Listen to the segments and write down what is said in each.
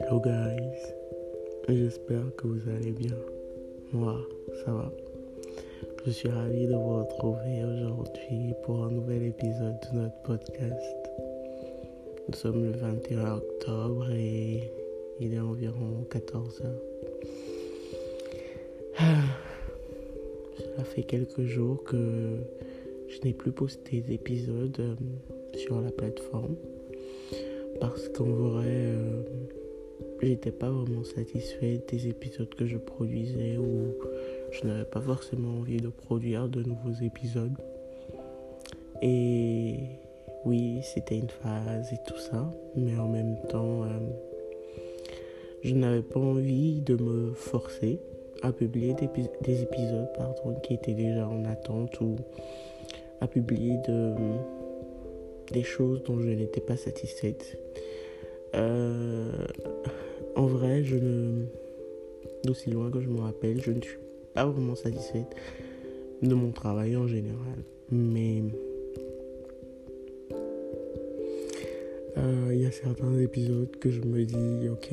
Hello guys, j'espère que vous allez bien. Moi, ça va. Je suis ravi de vous retrouver aujourd'hui pour un nouvel épisode de notre podcast. Nous sommes le 21 octobre et il est environ 14 heures. Ça fait quelques jours que je n'ai plus posté d'épisodes euh, sur la plateforme parce qu'en vrai, euh, j'étais pas vraiment satisfait des épisodes que je produisais ou je n'avais pas forcément envie de produire de nouveaux épisodes. Et oui, c'était une phase et tout ça, mais en même temps, euh, je n'avais pas envie de me forcer à publier des, épisodes pardon, qui étaient déjà en attente ou à publier de, des choses dont je n'étais pas satisfaite. Euh, en vrai, je ne. D'aussi loin que je me rappelle, je ne suis pas vraiment satisfaite de mon travail en général. Mais. Euh, il y a certains épisodes que je me dis, ok,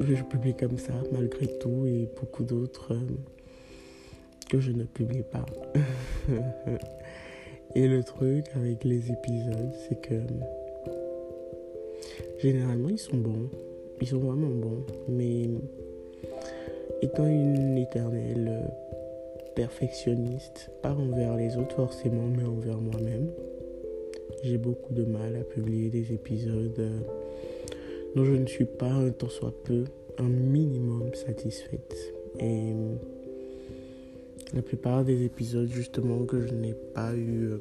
je publie comme ça malgré tout, et beaucoup d'autres euh, que je ne publie pas. et le truc avec les épisodes, c'est que généralement ils sont bons, ils sont vraiment bons, mais étant une éternelle euh, perfectionniste, pas envers les autres forcément, mais envers moi-même, j'ai beaucoup de mal à publier des épisodes euh, dont je ne suis pas un tant soit peu un minimum satisfaite. Et la plupart des épisodes justement que je n'ai pas eu, euh,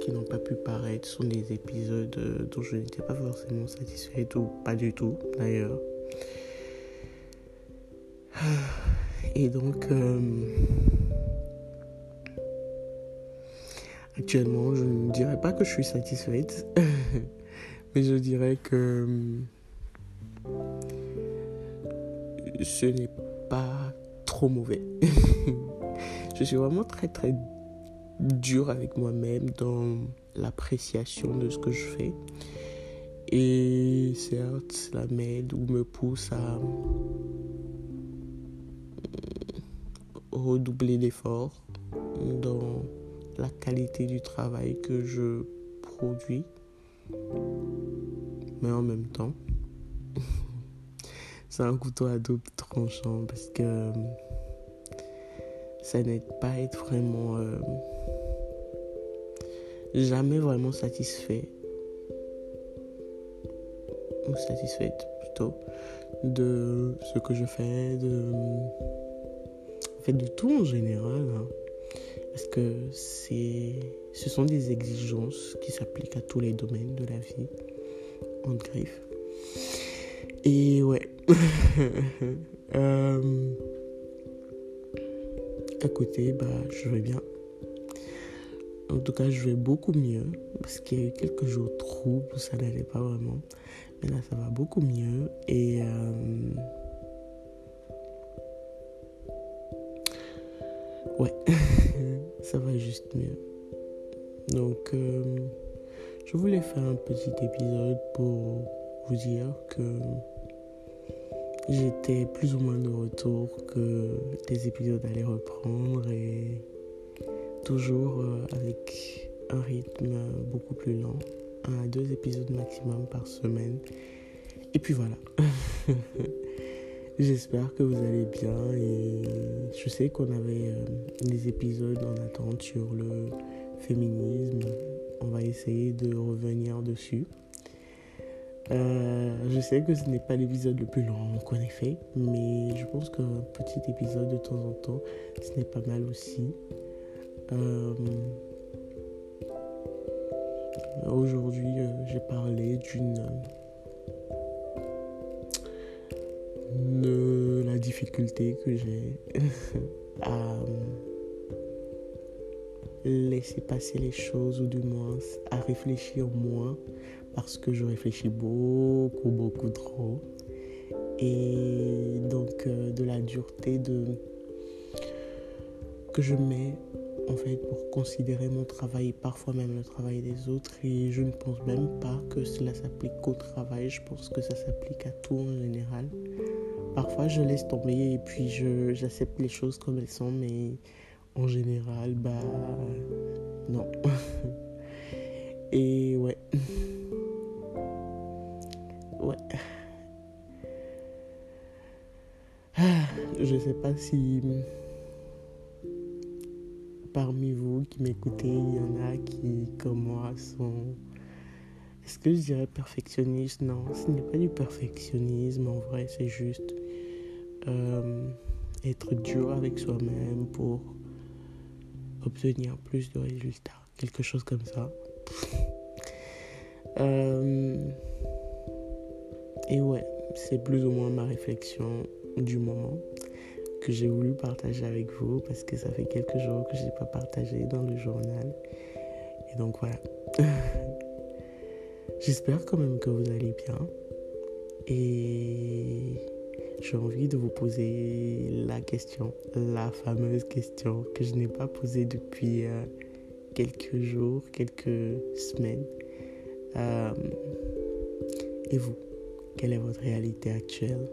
qui n'ont pas pu paraître, sont des épisodes euh, dont je n'étais pas forcément satisfaite ou pas du tout d'ailleurs. Et donc, Actuellement, je ne dirais pas que je suis satisfaite, mais je dirais que ce n'est pas trop mauvais. je suis vraiment très très dur avec moi-même dans l'appréciation de ce que je fais. Et certes, cela m'aide ou me pousse à redoubler d'efforts dans la qualité du travail que je produis. Mais en même temps, c'est un couteau à double tranchant parce que ça n'aide pas à être vraiment... Euh, jamais vraiment satisfait. Ou satisfaite plutôt de ce que je fais, de... En fait, de tout en général. Hein. Parce que ce sont des exigences qui s'appliquent à tous les domaines de la vie, en griffe. Et ouais. euh, côté, bah, je vais bien. En tout cas, je vais beaucoup mieux. Parce qu'il y a eu quelques jours troubles où ça n'allait pas vraiment. Mais là, ça va beaucoup mieux. Et. Euh, ouais. ça va juste mieux. Donc, euh, je voulais faire un petit épisode pour vous dire que j'étais plus ou moins de retour, que les épisodes allaient reprendre et toujours euh, avec un rythme beaucoup plus lent, un à deux épisodes maximum par semaine. Et puis voilà. J'espère que vous allez bien et je sais qu'on avait euh, des épisodes en attente sur le féminisme. On va essayer de revenir dessus. Euh, je sais que ce n'est pas l'épisode le plus long qu'on ait fait, mais je pense qu'un petit épisode de temps en temps, ce n'est pas mal aussi. Euh, aujourd'hui, j'ai parlé d'une de la difficulté que j'ai à laisser passer les choses ou du moins à réfléchir moins parce que je réfléchis beaucoup, beaucoup trop. Et donc euh, de la dureté de que je mets en fait pour considérer mon travail, parfois même le travail des autres. Et je ne pense même pas que cela s'applique qu'au travail, je pense que ça s'applique à tout en général. Parfois je laisse tomber et puis j'accepte les choses comme elles sont, mais en général, bah non. sais pas si parmi vous qui m'écoutez, il y en a qui, comme moi, sont... Est-ce que je dirais perfectionniste Non, ce n'est pas du perfectionnisme, en vrai, c'est juste euh, être dur avec soi-même pour obtenir plus de résultats. Quelque chose comme ça. Euh, et ouais, c'est plus ou moins ma réflexion du moment que j'ai voulu partager avec vous parce que ça fait quelques jours que je n'ai pas partagé dans le journal. Et donc voilà. J'espère quand même que vous allez bien. Et j'ai envie de vous poser la question, la fameuse question que je n'ai pas posée depuis euh, quelques jours, quelques semaines. Euh, et vous, quelle est votre réalité actuelle?